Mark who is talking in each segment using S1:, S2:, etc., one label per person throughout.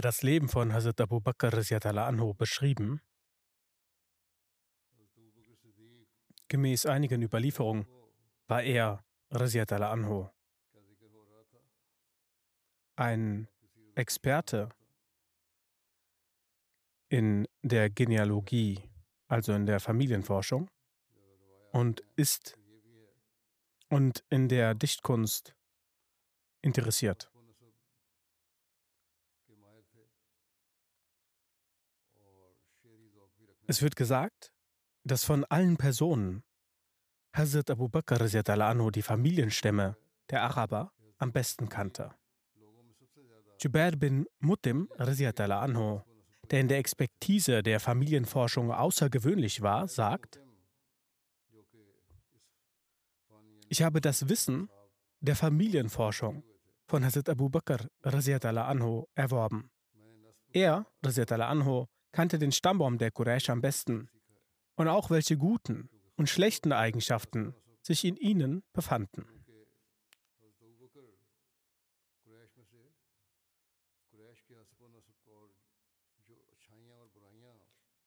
S1: Das Leben von Hazrat Abu Bakr anhu beschrieben. Gemäß einigen Überlieferungen war er anhu ein Experte in der Genealogie, also in der Familienforschung und ist und in der Dichtkunst interessiert. Es wird gesagt, dass von allen Personen Hazrat Abu Bakr die Familienstämme der Araber am besten kannte. Jubair bin Mutim der in der Expertise der Familienforschung außergewöhnlich war, sagt, ich habe das Wissen der Familienforschung von Hazrat Abu Bakr erworben. Er, anhu, kannte den Stammbaum der Quraysh am besten und auch welche guten und schlechten Eigenschaften sich in ihnen befanden.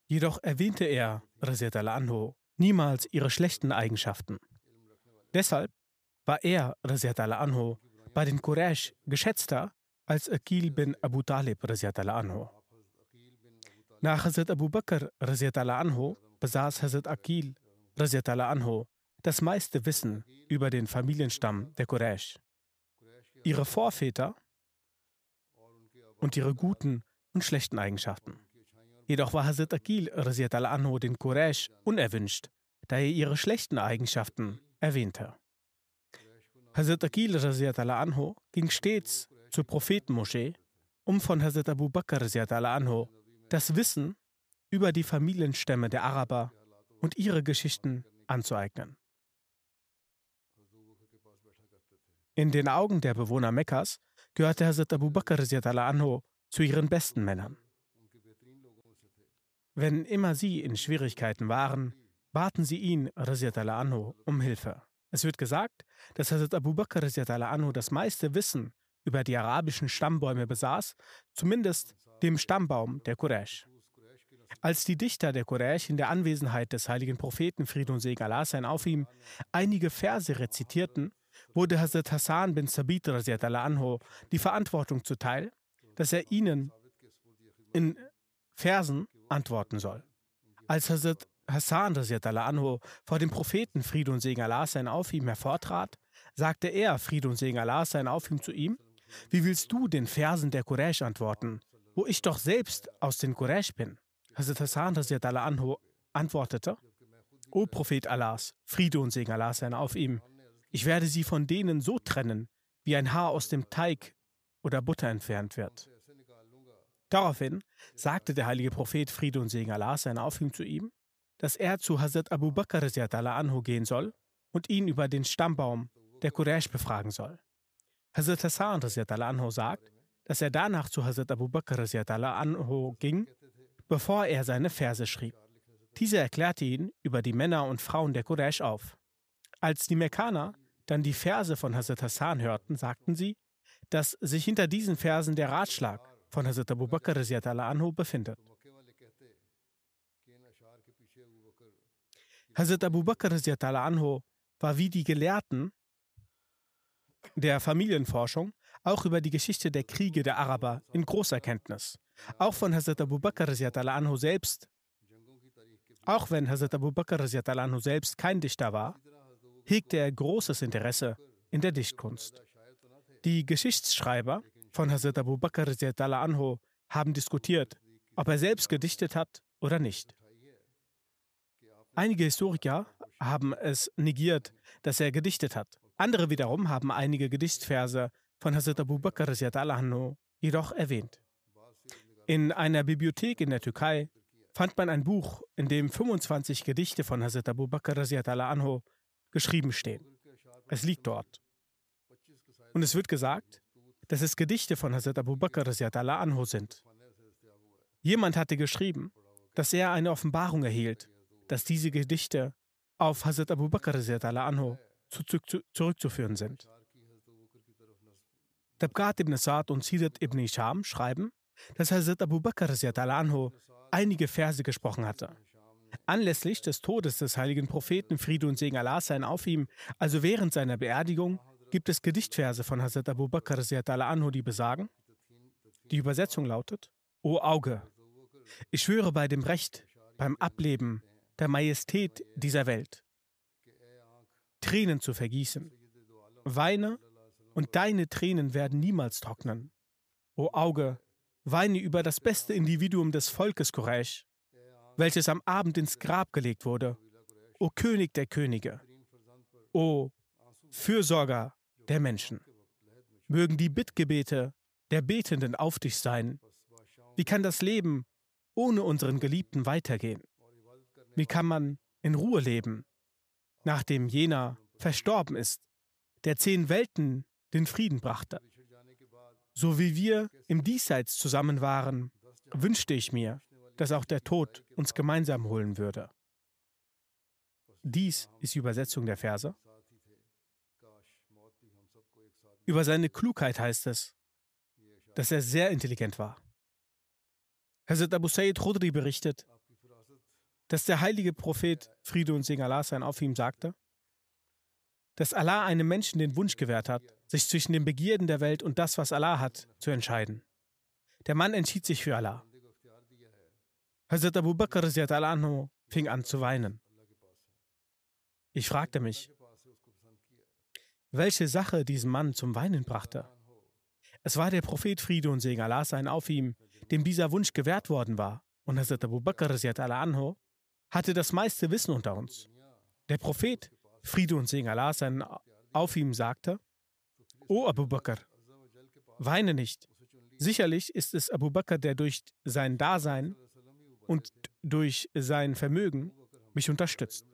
S1: Jedoch erwähnte er, anhu, niemals ihre schlechten Eigenschaften. Deshalb war er, anhu, bei den Quraysh geschätzter als Akil bin Abu Talib, anhu. Nach Hazrat Abu Bakr anhu, besaß Hazrat Akil anhu, das meiste Wissen über den Familienstamm der Quraysh. Ihre Vorväter und ihre guten und schlechten Eigenschaften. Jedoch war Hazrat Akil anhu den Quraysh unerwünscht, da er ihre schlechten Eigenschaften erwähnte. Hazrat Akil anhu ging stets zur Prophetenmoschee, um von Hazrat Abu Bakr anhu das Wissen über die Familienstämme der Araber und ihre Geschichten anzueignen. In den Augen der Bewohner Mekkas gehörte Hazrat Abu Bakr anhu zu ihren besten Männern. Wenn immer sie in Schwierigkeiten waren, baten sie ihn anhu um Hilfe. Es wird gesagt, dass Hazrat Abu Bakr anhu das meiste Wissen über die arabischen Stammbäume besaß, zumindest dem Stammbaum der Quraysh. Als die Dichter der Quraysh in der Anwesenheit des heiligen Propheten Frieden und Segen Allah sein auf ihm einige Verse rezitierten, wurde Hazrat Hassan bin Sabit anhu die Verantwortung zuteil, dass er ihnen in Versen antworten soll. Als Hazrat Hassan anhu vor dem Propheten Frieden und Segen Allah sein auf ihm hervortrat, sagte er, Frieden und Segen Allah sein auf ihm zu ihm, wie willst du den Versen der Quraysh antworten, wo ich doch selbst aus den Quraysh bin? Hazrat Hassan anhu antwortete, O Prophet Allahs, Friede und Segen Allah sein auf ihm, ich werde sie von denen so trennen, wie ein Haar aus dem Teig oder Butter entfernt wird. Daraufhin sagte der heilige Prophet Friede und Segen Allah sein auf ihm zu ihm, dass er zu Hazrat Abu Bakr anhu gehen soll und ihn über den Stammbaum der Quraysh befragen soll. Hazrat Hassan anhu sagt, dass er danach zu Hazrat Abu Bakr anhu ging, bevor er seine Verse schrieb. Dieser erklärte ihn über die Männer und Frauen der Quraysh auf. Als die Mekkaner dann die Verse von Hazrat Hassan hörten, sagten sie, dass sich hinter diesen Versen der Ratschlag von Hazrat Abu Bakr anhu befindet. Hazrat Abu Bakr anhu war wie die Gelehrten der Familienforschung auch über die Geschichte der Kriege der Araber in großer Kenntnis. Auch von Hazrat Abu Bakr anhu selbst, auch wenn Hazrat Abu Bakr anhu selbst kein Dichter war, hegte er großes Interesse in der Dichtkunst. Die Geschichtsschreiber von Hazrat Abu Bakr anhu haben diskutiert, ob er selbst gedichtet hat oder nicht. Einige Historiker haben es negiert, dass er gedichtet hat. Andere wiederum haben einige Gedichtverse von Hazrat Abu Bakr anhu jedoch erwähnt. In einer Bibliothek in der Türkei fand man ein Buch, in dem 25 Gedichte von Hazrat Abu Bakr anhu geschrieben stehen. Es liegt dort. Und es wird gesagt, dass es Gedichte von Hazrat Abu Bakr anhu sind. Jemand hatte geschrieben, dass er eine Offenbarung erhielt, dass diese Gedichte auf Hazrat Abu Bakr anhu zurückzuführen sind. Tabqat ibn Sa'd und Sirat ibn Isham schreiben, dass Hazrat Abu Bakr anhu einige Verse gesprochen hatte. Anlässlich des Todes des heiligen Propheten Friede und Segen Allah sein auf ihm, also während seiner Beerdigung, gibt es Gedichtverse von Hazrat Abu Bakr anhu, die besagen. Die Übersetzung lautet: O Auge, ich schwöre bei dem Recht, beim Ableben der Majestät dieser Welt, Tränen zu vergießen. Weine und deine Tränen werden niemals trocknen. O Auge, weine über das beste Individuum des Volkes Quraysh, welches am Abend ins Grab gelegt wurde. O König der Könige, o Fürsorger der Menschen. Mögen die Bittgebete der Betenden auf dich sein. Wie kann das Leben ohne unseren Geliebten weitergehen? Wie kann man in Ruhe leben, nachdem jener verstorben ist, der zehn Welten den Frieden brachte? So wie wir im Diesseits zusammen waren, wünschte ich mir, dass auch der Tod uns gemeinsam holen würde. Dies ist die Übersetzung der Verse. Über seine Klugheit heißt es, dass er sehr intelligent war. Hazrat Abu Sayyid Khudri berichtet, dass der heilige Prophet Friede und Segen Allah sein auf ihm sagte, dass Allah einem Menschen den Wunsch gewährt hat, sich zwischen den Begierden der Welt und das, was Allah hat, zu entscheiden. Der Mann entschied sich für Allah. Hazrat Abu Bakr fing an zu weinen. Ich fragte mich, welche Sache diesen Mann zum Weinen brachte. Es war der Prophet Friede und Segen Allah sein auf ihm, dem dieser Wunsch gewährt worden war. Und Hazrat Abu Bakr hatte das meiste Wissen unter uns. Der Prophet Friede und Segen Allah sein auf ihm sagte, O Abu Bakr, weine nicht. Sicherlich ist es Abu Bakr, der durch sein Dasein und durch sein Vermögen mich unterstützt.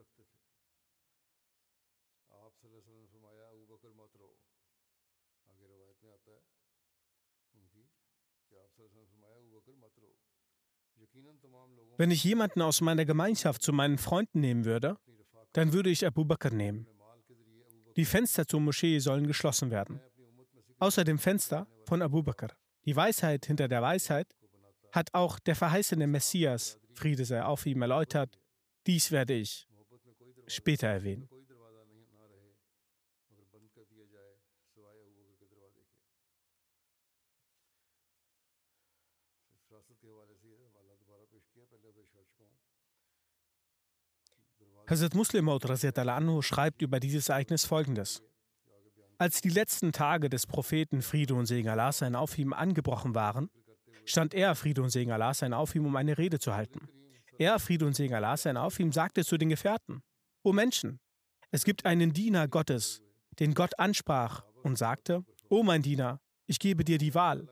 S1: Wenn ich jemanden aus meiner Gemeinschaft zu meinen Freunden nehmen würde, dann würde ich Abu Bakr nehmen. Die Fenster zur Moschee sollen geschlossen werden. Außer dem Fenster von Abu Bakr. Die Weisheit hinter der Weisheit hat auch der verheißene Messias, Friede sei auf ihm, erläutert. Dies werde ich später erwähnen. Hazrat Muslim anhu schreibt über dieses Ereignis folgendes. Als die letzten Tage des Propheten Friede und Segen Allah sein auf ihm angebrochen waren, stand er, Friede und Segen Allah sein auf ihm, um eine Rede zu halten. Er, Friede und Segen Allah sein auf ihm, sagte zu den Gefährten, O Menschen, es gibt einen Diener Gottes, den Gott ansprach und sagte, O mein Diener, ich gebe dir die Wahl,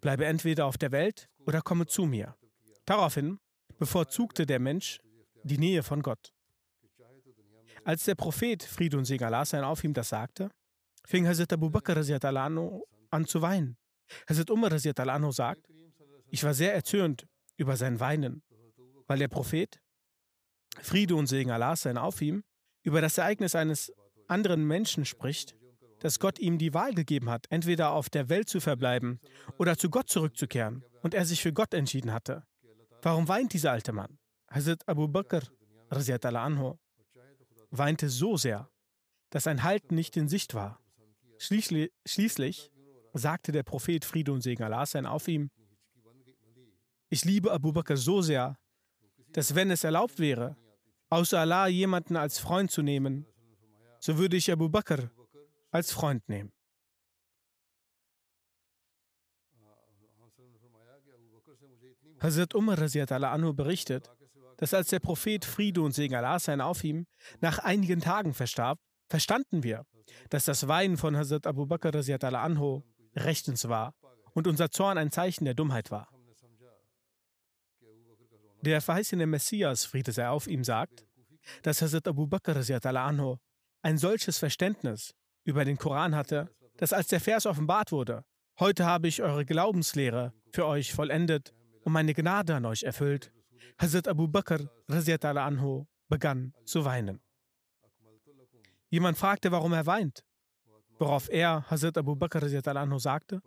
S1: bleibe entweder auf der Welt oder komme zu mir. Daraufhin bevorzugte der Mensch die Nähe von Gott. Als der Prophet, Friede und Segen Allah sein auf ihm, das sagte, fing Hazrat Abu Bakr an zu weinen. Hazrat Umar sagt, ich war sehr erzürnt über sein Weinen, weil der Prophet, Friede und Segen Allah sein auf ihm, über das Ereignis eines anderen Menschen spricht, dass Gott ihm die Wahl gegeben hat, entweder auf der Welt zu verbleiben oder zu Gott zurückzukehren und er sich für Gott entschieden hatte. Warum weint dieser alte Mann? Hazrat Abu Bakr anhu, weinte so sehr, dass ein Halt nicht in Sicht war. Schließlich, schließlich sagte der Prophet Friede und Segen Allah sein auf ihm, ich liebe Abu Bakr so sehr, dass wenn es erlaubt wäre, außer Allah jemanden als Freund zu nehmen, so würde ich Abu Bakr als Freund nehmen. Hazrat Umar berichtet, dass als der Prophet Friede und Segen Allah sein auf ihm nach einigen Tagen verstarb, verstanden wir, dass das Weinen von Hazrat Abu Bakr anhu rechtens war und unser Zorn ein Zeichen der Dummheit war. Der verheißene Messias, Friede sei auf ihm, sagt, dass Hazrat Abu Bakr anhu ein solches Verständnis über den Koran hatte, dass als der Vers offenbart wurde, heute habe ich eure Glaubenslehre für euch vollendet und meine Gnade an euch erfüllt, Hazrat Abu Bakr anhu begann zu weinen. Jemand fragte, warum er weint, worauf er, Hazrat Abu Bakr anhu, sagte,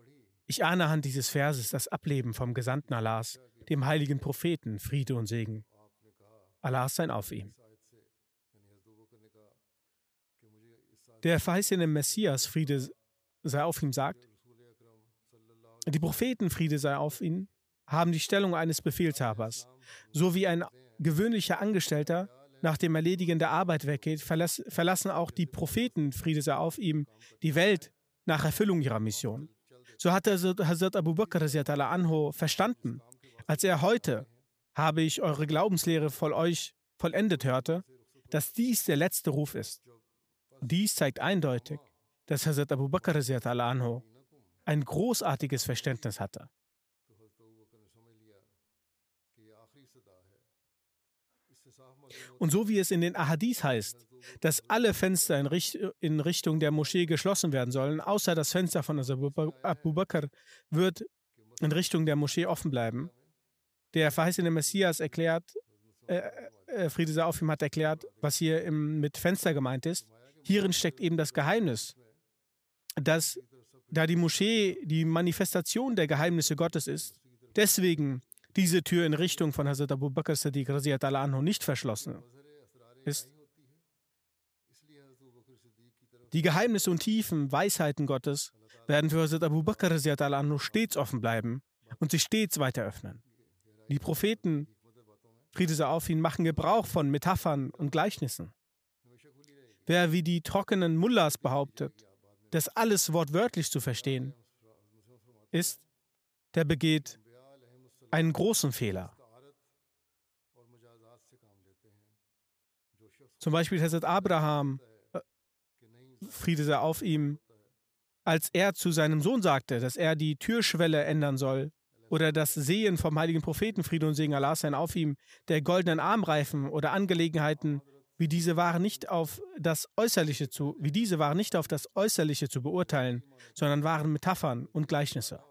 S1: ich ahne anhand dieses Verses das Ableben vom Gesandten Allahs, dem heiligen Propheten, Friede und Segen. Allah sein auf ihm. Der verheißene Messias, Friede sei auf ihm, sagt, die Propheten, Friede sei auf ihnen, haben die Stellung eines Befehlshabers. So wie ein gewöhnlicher Angestellter nach dem Erledigen der Arbeit weggeht, verlass, verlassen auch die Propheten, Friede sei auf ihm, die Welt nach Erfüllung ihrer Mission. So hatte Hazrat Abu Bakr anhu verstanden, als er heute habe ich eure Glaubenslehre voll euch vollendet hörte, dass dies der letzte Ruf ist. Dies zeigt eindeutig, dass Hazrat Abu Bakr anhu ein großartiges Verständnis hatte. Und so wie es in den Ahadith heißt, dass alle Fenster in, Richt in Richtung der Moschee geschlossen werden sollen, außer das Fenster von Abu Bakr wird in Richtung der Moschee offen bleiben. Der verheißene Messias erklärt, äh, äh, Friede sei auf ihm hat erklärt, was hier im, mit Fenster gemeint ist. Hierin steckt eben das Geheimnis, dass da die Moschee die Manifestation der Geheimnisse Gottes ist, deswegen diese Tür in Richtung von Hazrat Abu Bakr Sadiq anhu nicht verschlossen ist. Die Geheimnisse und Tiefen, Weisheiten Gottes werden für Hazrat Abu Bakr anhu stets offen bleiben und sich stets weiter öffnen. Die Propheten, Friede sei auf ihn, machen Gebrauch von Metaphern und Gleichnissen. Wer wie die trockenen Mullahs behauptet, dass alles wortwörtlich zu verstehen ist, der begeht einen großen Fehler. Zum Beispiel Hazrat Abraham, äh, Friede sei auf ihm, als er zu seinem Sohn sagte, dass er die Türschwelle ändern soll, oder das Sehen vom heiligen Propheten, Friede und Segen Allah sein auf ihm, der goldenen Armreifen oder Angelegenheiten, wie diese waren nicht auf das Äußerliche zu, wie diese waren nicht auf das Äußerliche zu beurteilen, sondern waren Metaphern und Gleichnisse.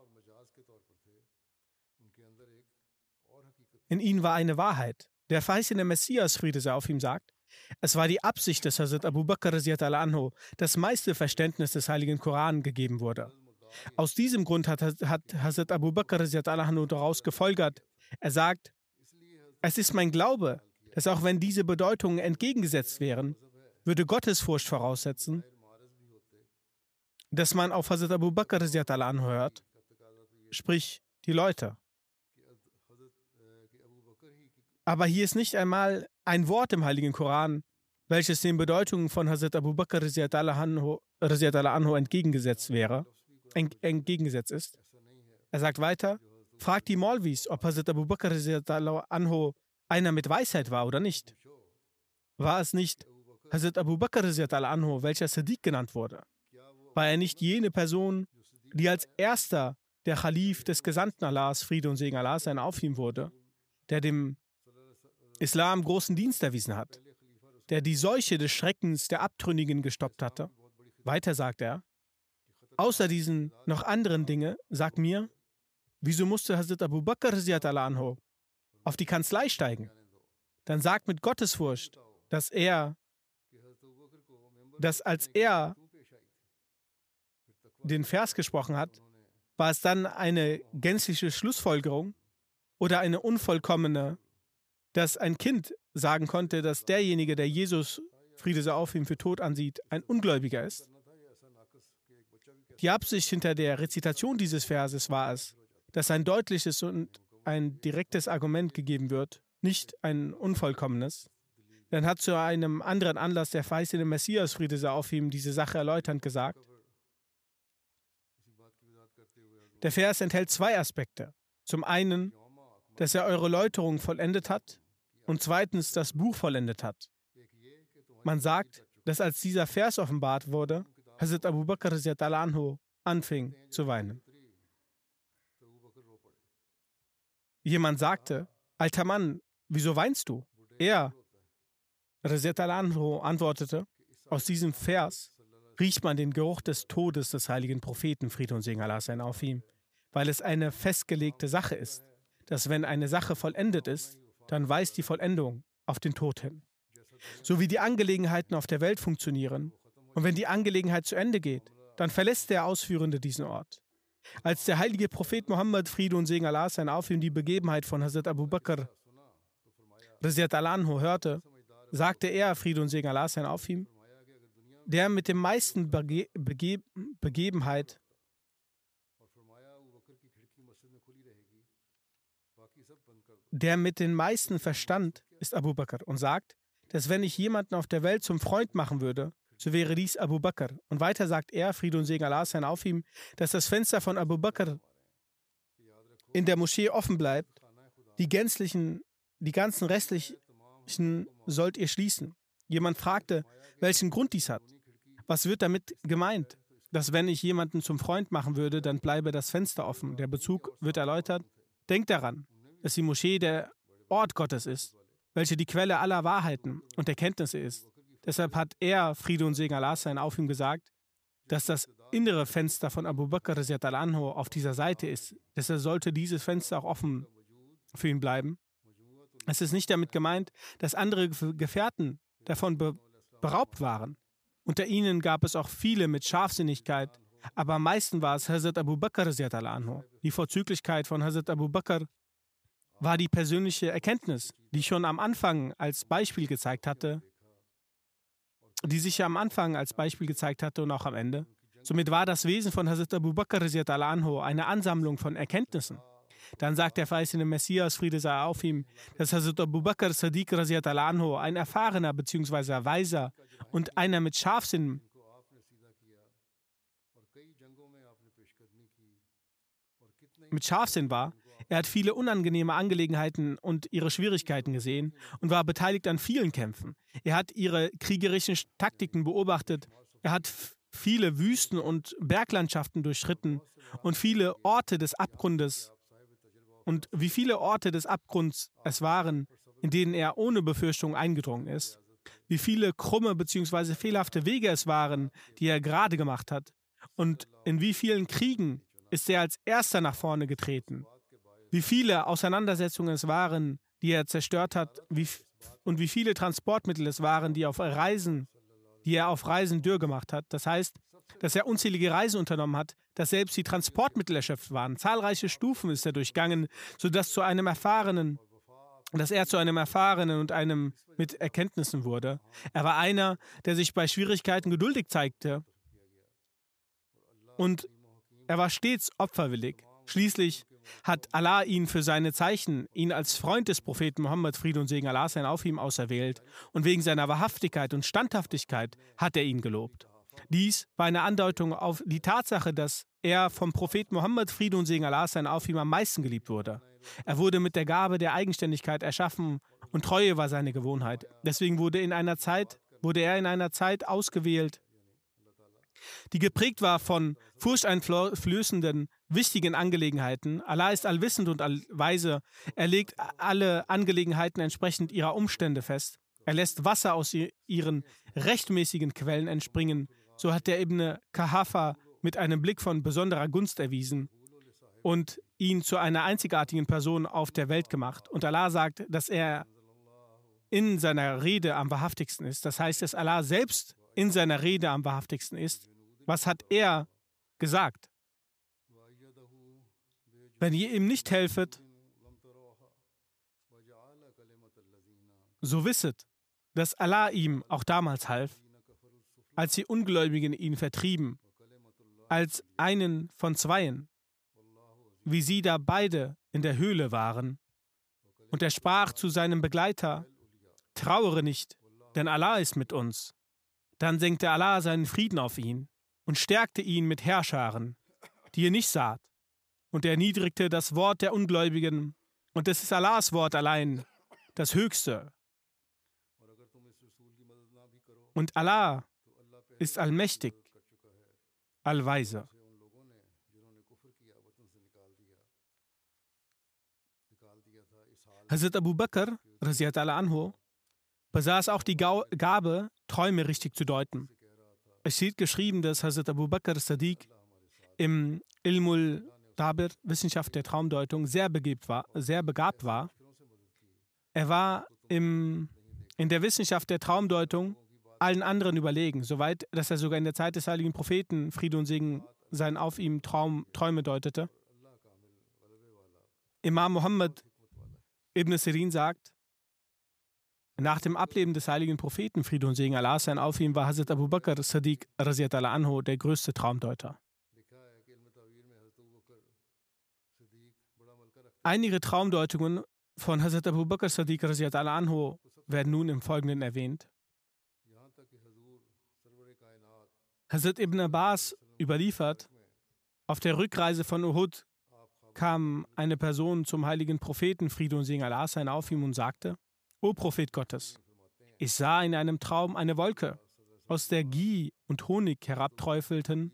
S1: In ihnen war eine Wahrheit. Der verheißene Messias, Friede sei auf ihm, sagt, es war die Absicht des Hazrat Abu Bakr anhu, das meiste Verständnis des heiligen Koran gegeben wurde. Aus diesem Grund hat, hat Hazrat Abu Bakr anhu daraus gefolgert. Er sagt, es ist mein Glaube, dass auch wenn diese Bedeutungen entgegengesetzt wären, würde Gottesfurcht voraussetzen, dass man auf Hazrat Abu Bakr anhört, sprich die Leute. Aber hier ist nicht einmal ein Wort im Heiligen Koran, welches den Bedeutungen von Hazrat Abu Bakr anhu, entgegengesetzt wäre, entgegengesetzt ist. Er sagt weiter, fragt die Molvis, ob Hazrat Abu Bakr anhu einer mit Weisheit war oder nicht. War es nicht Hazrat Abu Bakr anhu, welcher Sadiq genannt wurde? War er nicht jene Person, die als erster der Khalif des Gesandten Allahs, Friede und Segen Allahs sein auf wurde, der dem Islam großen Dienst erwiesen hat, der die Seuche des Schreckens der Abtrünnigen gestoppt hatte. Weiter sagt er, außer diesen noch anderen Dinge, sag mir, wieso musste Hazrat Abu Bakr anhu auf die Kanzlei steigen? dann sagt mit Gottesfurcht, dass er, dass als er den Vers gesprochen hat, war es dann eine gänzliche Schlussfolgerung oder eine unvollkommene, dass ein Kind sagen konnte, dass derjenige, der Jesus, Friede sei auf ihm, für tot ansieht, ein Ungläubiger ist? Die Absicht hinter der Rezitation dieses Verses war es, dass ein deutliches und ein direktes Argument gegeben wird, nicht ein unvollkommenes. Dann hat zu einem anderen Anlass der verheißene Messias, Friede sei auf ihm, diese Sache erläuternd gesagt. Der Vers enthält zwei Aspekte. Zum einen, dass er eure Läuterung vollendet hat und zweitens das Buch vollendet hat. Man sagt, dass als dieser Vers offenbart wurde, Hazrat Abu Bakr anhu anfing zu weinen. Jemand sagte, alter Mann, wieso weinst du? Er, al-Anhu, antwortete, aus diesem Vers riecht man den Geruch des Todes des heiligen Propheten, Friede und Segen Allah sein auf ihm, weil es eine festgelegte Sache ist, dass wenn eine Sache vollendet ist, dann weist die Vollendung auf den Tod hin. So wie die Angelegenheiten auf der Welt funktionieren, und wenn die Angelegenheit zu Ende geht, dann verlässt der Ausführende diesen Ort. Als der heilige Prophet Mohammed, Friede und Segen Allah sein auf ihm, die Begebenheit von Hazrat Abu Bakr Raziat al-Anhu hörte, sagte er, Friede und Segen Allah sein auf ihm, der mit dem meisten Bege Bege Begebenheit der mit den meisten Verstand ist Abu Bakr und sagt, dass wenn ich jemanden auf der Welt zum Freund machen würde, so wäre dies Abu Bakr. Und weiter sagt er, Friede und Segen Allah sein auf ihm, dass das Fenster von Abu Bakr in der Moschee offen bleibt. Die gänzlichen, die ganzen restlichen sollt ihr schließen. Jemand fragte, welchen Grund dies hat. Was wird damit gemeint? Dass wenn ich jemanden zum Freund machen würde, dann bleibe das Fenster offen. Der Bezug wird erläutert. Denkt daran, dass die Moschee der Ort Gottes ist, welche die Quelle aller Wahrheiten und Erkenntnisse ist. Deshalb hat er, Friede und Segen Allah sein, auf ihm gesagt, dass das innere Fenster von Abu Bakr anhu auf dieser Seite ist. Deshalb sollte dieses Fenster auch offen für ihn bleiben. Es ist nicht damit gemeint, dass andere Gefährten davon be beraubt waren. Unter ihnen gab es auch viele mit Scharfsinnigkeit, aber am meisten war es Hazrat Abu Bakr anhu. Die Vorzüglichkeit von Hazrat Abu Bakr war die persönliche Erkenntnis, die schon am Anfang als Beispiel gezeigt hatte, die sich am Anfang als Beispiel gezeigt hatte und auch am Ende. Somit war das Wesen von Hazrat Abu Bakr anhu eine Ansammlung von Erkenntnissen. Dann sagt der verheißene Messias, Friede sei auf ihm, dass Hazrat Abu Bakr Sadiq anhu ein erfahrener bzw. weiser und einer mit Scharfsinn mit Scharfsinn war, er hat viele unangenehme Angelegenheiten und ihre Schwierigkeiten gesehen und war beteiligt an vielen Kämpfen. Er hat ihre kriegerischen Taktiken beobachtet. Er hat viele Wüsten und Berglandschaften durchschritten und viele Orte des Abgrundes. Und wie viele Orte des Abgrunds es waren, in denen er ohne Befürchtung eingedrungen ist. Wie viele krumme bzw. fehlerhafte Wege es waren, die er gerade gemacht hat. Und in wie vielen Kriegen ist er als erster nach vorne getreten wie viele Auseinandersetzungen es waren, die er zerstört hat, wie, und wie viele Transportmittel es waren, die auf Reisen, die er auf Reisen dürr gemacht hat. Das heißt, dass er unzählige Reisen unternommen hat, dass selbst die Transportmittel erschöpft waren. Zahlreiche Stufen ist er durchgangen, sodass zu einem erfahrenen, dass er zu einem erfahrenen und einem mit Erkenntnissen wurde. Er war einer, der sich bei Schwierigkeiten geduldig zeigte und er war stets opferwillig. Schließlich hat Allah ihn für seine Zeichen, ihn als Freund des Propheten Mohammed, Friede und Segen Allah sein auf ihm auserwählt und wegen seiner Wahrhaftigkeit und Standhaftigkeit hat er ihn gelobt. Dies war eine Andeutung auf die Tatsache, dass er vom Propheten Mohammed, Friede und Segen Allah sein auf ihm am meisten geliebt wurde. Er wurde mit der Gabe der Eigenständigkeit erschaffen und Treue war seine Gewohnheit. Deswegen wurde, in einer Zeit, wurde er in einer Zeit ausgewählt, die geprägt war von furchteinflößenden, wichtigen Angelegenheiten. Allah ist allwissend und allweise. Er legt alle Angelegenheiten entsprechend ihrer Umstände fest. Er lässt Wasser aus ihren rechtmäßigen Quellen entspringen. So hat der Ebene Kahafa mit einem Blick von besonderer Gunst erwiesen und ihn zu einer einzigartigen Person auf der Welt gemacht. Und Allah sagt, dass er in seiner Rede am wahrhaftigsten ist. Das heißt, dass Allah selbst in seiner Rede am wahrhaftigsten ist. Was hat er gesagt? Wenn ihr ihm nicht helfet, so wisset, dass Allah ihm auch damals half, als die Ungläubigen ihn vertrieben, als einen von zweien, wie sie da beide in der Höhle waren. Und er sprach zu seinem Begleiter, Trauere nicht, denn Allah ist mit uns. Dann senkte Allah seinen Frieden auf ihn und stärkte ihn mit Herrscharen, die ihr nicht saht, und erniedrigte das Wort der Ungläubigen, und es ist Allahs Wort allein, das Höchste. Und Allah ist allmächtig, allweise. Hazrat Abu Bakr, anhu, besaß auch die Gabe, Träume richtig zu deuten. Es steht geschrieben, dass Hazrat Abu Bakr Sadiq im Ilmul Dabir, Wissenschaft der Traumdeutung, sehr, war, sehr begabt war. Er war im, in der Wissenschaft der Traumdeutung allen anderen überlegen, soweit, dass er sogar in der Zeit des heiligen Propheten Friede und Segen sein auf ihm Traum, Träume deutete. Imam Muhammad ibn Sirin sagt, nach dem Ableben des heiligen Propheten, Friede und Segen Allah sein auf ihm, war Hazrat Abu Bakr Sadiq anhu der größte Traumdeuter. Einige Traumdeutungen von Hazrat Abu Bakr Sadiq anhu werden nun im Folgenden erwähnt. Hazrat Ibn Abbas überliefert, auf der Rückreise von Uhud kam eine Person zum heiligen Propheten, Friede und Segen Allah sein auf ihm und sagte, O Prophet Gottes, ich sah in einem Traum eine Wolke, aus der Gie und Honig herabträufelten,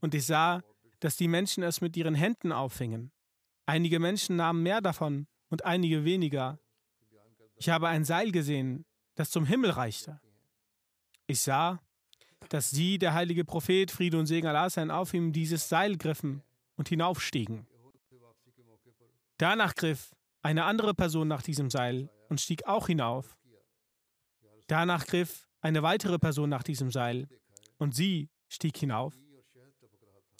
S1: und ich sah, dass die Menschen es mit ihren Händen auffingen. Einige Menschen nahmen mehr davon und einige weniger. Ich habe ein Seil gesehen, das zum Himmel reichte. Ich sah, dass sie, der heilige Prophet, Friede und Segen Allah sein, auf ihm dieses Seil griffen und hinaufstiegen. Danach griff eine andere Person nach diesem Seil und stieg auch hinauf. Danach griff eine weitere Person nach diesem Seil und sie stieg hinauf.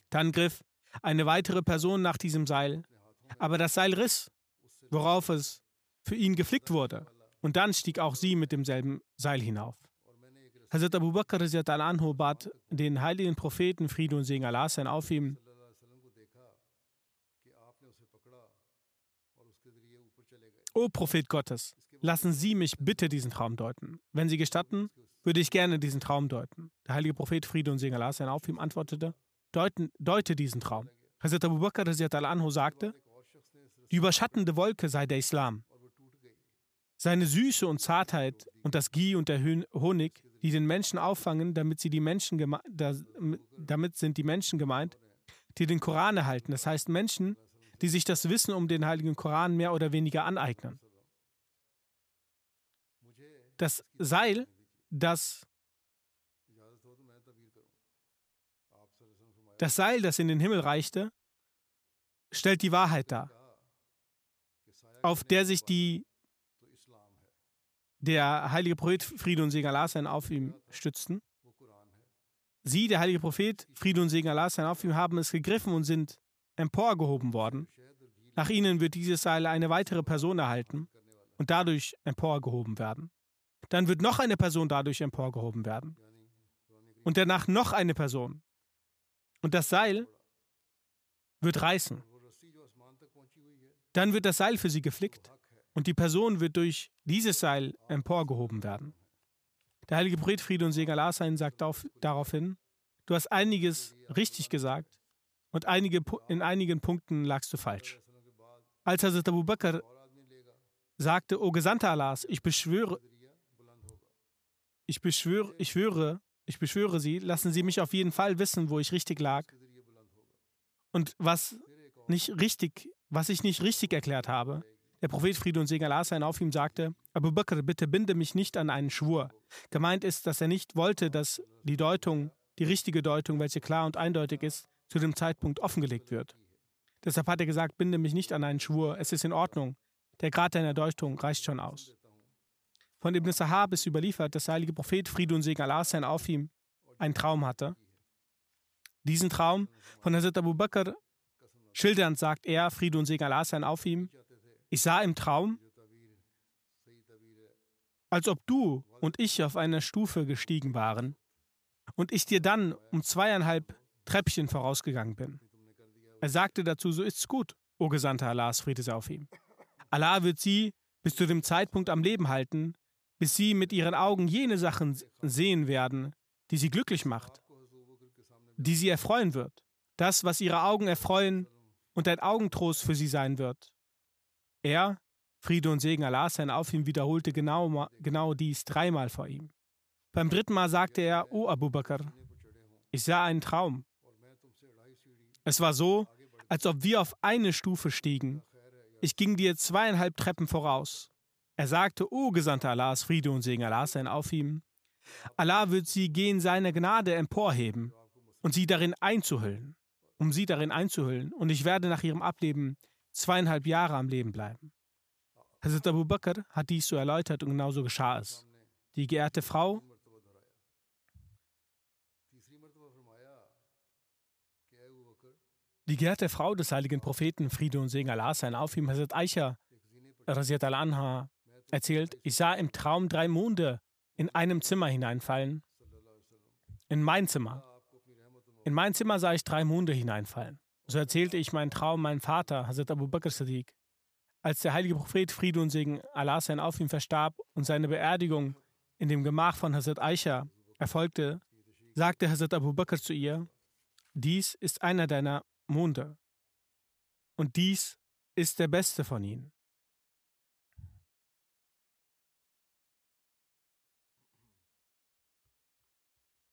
S1: Dann griff eine weitere Person nach diesem Seil, aber das Seil riss, worauf es für ihn geflickt wurde. Und dann stieg auch sie mit demselben Seil hinauf. Hazrat Abu Bakr anhu bat den heiligen Propheten Friede und Segen Allah sein auf ihm, O Prophet Gottes, lassen Sie mich bitte diesen Traum deuten. Wenn Sie gestatten, würde ich gerne diesen Traum deuten. Der heilige Prophet Friede und Segen Allah sein auf ihm antwortete, deuten, deute diesen Traum. Hazrat Abu Bakr anhu sagte, die überschattende Wolke sei der Islam. Seine Süße und Zartheit und das Ghee und der Honig, die den Menschen auffangen, damit, sie die Menschen damit sind die Menschen gemeint, die den Koran erhalten. Das heißt Menschen, die sich das Wissen um den heiligen Koran mehr oder weniger aneignen. Das Seil, das das Seil, das in den Himmel reichte, stellt die Wahrheit dar, auf der sich die der heilige Prophet Friede und Segen Allah sein auf ihm stützten. Sie, der heilige Prophet Friede und Segen Allah sein auf ihm, haben es gegriffen und sind emporgehoben worden. Nach ihnen wird dieses Seil eine weitere Person erhalten und dadurch emporgehoben werden. Dann wird noch eine Person dadurch emporgehoben werden. Und danach noch eine Person. Und das Seil wird reißen. Dann wird das Seil für sie geflickt und die Person wird durch dieses Seil emporgehoben werden. Der heilige Prophet Friede und Segen Allah sein sagt auf, daraufhin, du hast einiges richtig gesagt und einige, in einigen Punkten lagst du falsch. Als Hazrat Abu Bakr sagte, O Gesandter Allahs, ich beschwöre, ich beschwöre, ich schwöre, ich beschwöre Sie, lassen Sie mich auf jeden Fall wissen, wo ich richtig lag und was nicht richtig, was ich nicht richtig erklärt habe. Der Prophet Friede und Segen Allah sein auf ihm sagte, Abu Bakr, bitte binde mich nicht an einen Schwur. Gemeint ist, dass er nicht wollte, dass die Deutung, die richtige Deutung, welche klar und eindeutig ist, zu dem Zeitpunkt offengelegt wird. Deshalb hat er gesagt, binde mich nicht an einen Schwur, es ist in Ordnung. Der Grad deiner Deutung reicht schon aus. Von Ibn Sahab ist überliefert, dass der heilige Prophet Friede und Segen Allah sein auf ihm einen Traum hatte. Diesen Traum von Hazrat Abu Bakr schildernd sagt er, Friede und Segen Allah sein auf ihm, ich sah im Traum, als ob du und ich auf einer Stufe gestiegen waren und ich dir dann um zweieinhalb Treppchen vorausgegangen bin. Er sagte dazu, so ist's gut, o Gesandter Allahs, Friede sei auf ihm. Allah wird sie bis zu dem Zeitpunkt am Leben halten, bis sie mit ihren Augen jene Sachen sehen werden, die sie glücklich macht, die sie erfreuen wird. Das, was ihre Augen erfreuen und ein Augentrost für sie sein wird. Er, Friede und Segen Allah sein auf ihm, wiederholte genau, genau dies dreimal vor ihm. Beim dritten Mal sagte er, O Abu Bakr, ich sah einen Traum. Es war so, als ob wir auf eine Stufe stiegen. Ich ging dir zweieinhalb Treppen voraus. Er sagte, O Gesandter Allahs, Friede und Segen Allah sein auf ihm. Allah wird sie gehen seiner Gnade emporheben und sie darin einzuhüllen, um sie darin einzuhüllen, und ich werde nach ihrem Ableben zweieinhalb Jahre am Leben bleiben. Hazrat Abu Bakr hat dies so erläutert und genauso geschah es. Die geehrte Frau Die geehrte Frau des heiligen Propheten, Friede und Segen Allah sein auf ihm, Hazrat Aisha, Raziat al-Anha, erzählt, ich sah im Traum drei Monde in einem Zimmer hineinfallen. In mein Zimmer. In mein Zimmer sah ich drei Monde hineinfallen. So erzählte ich meinen Traum meinem Vater, Hazrat Abu Bakr Sadiq. Als der heilige Prophet Friede und Segen Allah sein auf ihm verstarb und seine Beerdigung in dem Gemach von Hazrat Aisha erfolgte, sagte Hazrat Abu Bakr zu ihr, dies ist einer deiner Monde. Und dies ist der beste von ihnen.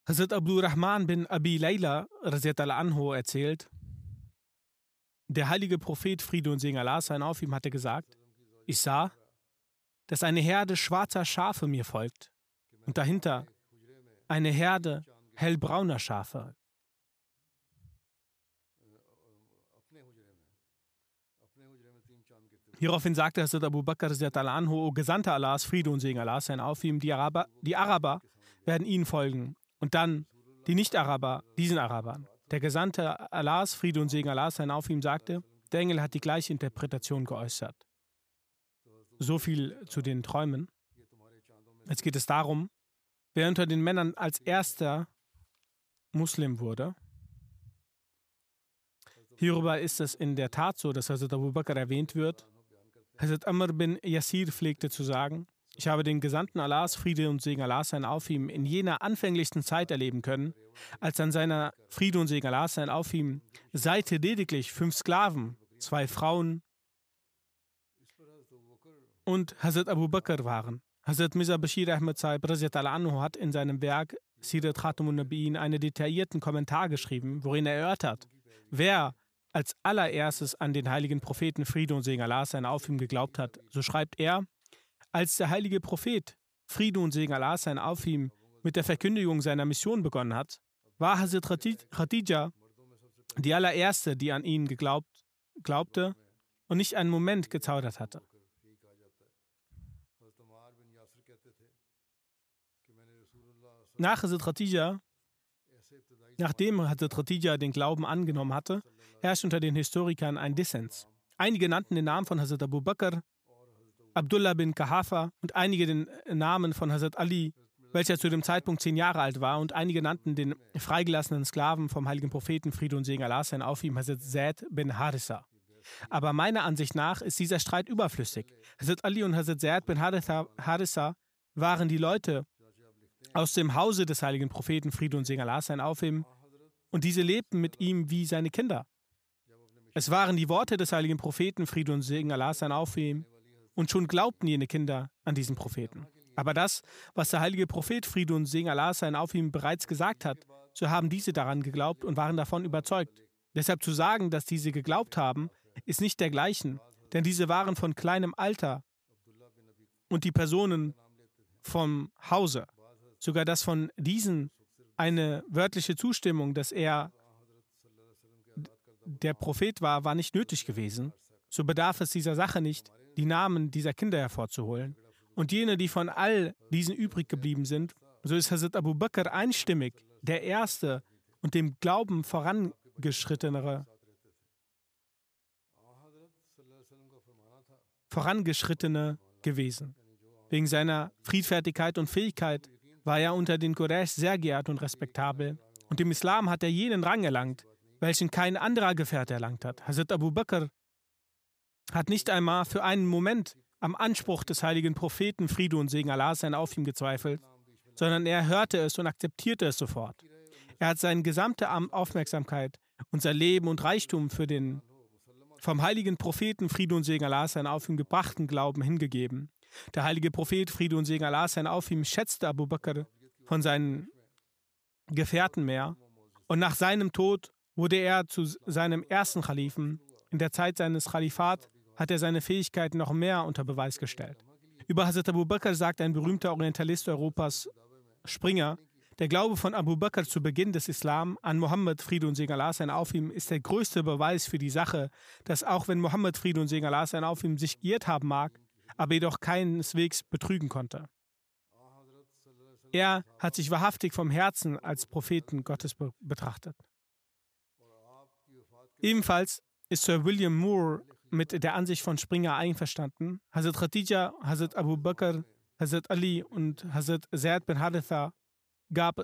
S1: Hazrat Abu Rahman bin Abi Layla anhu erzählt, der heilige Prophet Friede und Segen Allah sein auf ihm hatte gesagt, ich sah, dass eine Herde schwarzer Schafe mir folgt und dahinter eine Herde hellbrauner Schafe. Hieraufhin sagte Hazrat Abu Bakr anhu, O Gesandter Allahs, Friede und Segen Allah sein auf ihm, die Araber, die Araber werden ihnen folgen und dann die Nicht-Araber, diesen Arabern. Der Gesandte Allahs, Friede und Segen Allah sein auf ihm, sagte, der Engel hat die gleiche Interpretation geäußert. So viel zu den Träumen. Jetzt geht es darum, wer unter den Männern als erster Muslim wurde. Hierüber ist es in der Tat so, dass Hazrat Abu Bakr erwähnt wird. Hazrat Amr bin Yasir pflegte zu sagen, ich habe den Gesandten Allahs, Friede und Segen Allah sein auf ihm, in jener anfänglichsten Zeit erleben können, als an seiner Friede und Segen Allah sein auf ihm Seite lediglich fünf Sklaven, zwei Frauen und Hazrat Abu Bakr waren. Hazrat Mirza Bashir Ahmed Saib anhu hat in seinem Werk Sirat Khatamun Nabiin einen detaillierten Kommentar geschrieben, worin er erörtert, wer als allererstes an den heiligen Propheten Friede und Segen Allah sein auf ihm geglaubt hat. So schreibt er, als der heilige Prophet, Friede und Segen Allah sein auf ihm, mit der Verkündigung seiner Mission begonnen hat, war Hazrat Khadija die allererste, die an ihn geglaubt, glaubte und nicht einen Moment gezaudert hatte. Nach Hazrat Khadija, nachdem Hazrat Khadija den Glauben angenommen hatte, herrscht unter den Historikern ein Dissens. Einige nannten den Namen von Hazrat Abu Bakr Abdullah bin Kahafa und einige den Namen von Hazrat Ali, welcher zu dem Zeitpunkt zehn Jahre alt war, und einige nannten den freigelassenen Sklaven vom heiligen Propheten Friede und Segen Allah sein auf ihm Hazrat Zaid bin Harissa. Aber meiner Ansicht nach ist dieser Streit überflüssig. Hazrat Ali und Hazrat Zaid bin Harissa waren die Leute aus dem Hause des heiligen Propheten Friede und Segen Allah sein auf ihm, und diese lebten mit ihm wie seine Kinder. Es waren die Worte des heiligen Propheten Friede und Segen Allah sein auf ihm, und schon glaubten jene Kinder an diesen Propheten. Aber das, was der heilige Prophet Friede und Segen Allah sein auf ihm bereits gesagt hat, so haben diese daran geglaubt und waren davon überzeugt. Deshalb zu sagen, dass diese geglaubt haben, ist nicht dergleichen, denn diese waren von kleinem Alter und die Personen vom Hause. Sogar das von diesen eine wörtliche Zustimmung, dass er der Prophet war, war nicht nötig gewesen. So bedarf es dieser Sache nicht, die Namen dieser Kinder hervorzuholen. und jene, die von all diesen übrig geblieben sind, so ist Hazrat Abu Bakr einstimmig der Erste und dem Glauben vorangeschrittenere, vorangeschrittene gewesen. Wegen seiner Friedfertigkeit und Fähigkeit war er unter den Quraysh sehr geehrt und respektabel. Und im Islam hat er jenen Rang erlangt, welchen kein anderer Gefährte erlangt hat. Hazrat Abu Bakr hat nicht einmal für einen Moment am Anspruch des heiligen Propheten Friede und Segen Allah sein auf ihm gezweifelt, sondern er hörte es und akzeptierte es sofort. Er hat seine gesamte Aufmerksamkeit und sein Leben und Reichtum für den vom heiligen Propheten Friede und Segen Allah sein auf ihm gebrachten Glauben hingegeben. Der heilige Prophet Friede und Segen Allah sein auf ihm schätzte Abu Bakr von seinen Gefährten mehr und nach seinem Tod wurde er zu seinem ersten Khalifen. In der Zeit seines Khalifat hat er seine Fähigkeiten noch mehr unter Beweis gestellt. Über Hazrat Abu Bakr sagt ein berühmter Orientalist Europas, Springer, der Glaube von Abu Bakr zu Beginn des Islam an Mohammed, Friede und Segen Allah sein auf ihm, ist der größte Beweis für die Sache, dass auch wenn Mohammed, Friede und Segen Allah sein auf ihm, sich geirrt haben mag, aber jedoch keineswegs betrügen konnte. Er hat sich wahrhaftig vom Herzen als Propheten Gottes be betrachtet. Ebenfalls ist Sir William Moore mit der Ansicht von Springer einverstanden. Hazrat Khadija, Hazrat Abu Bakr, Hazrat Ali und Hazrat Zaid bin Haritha gab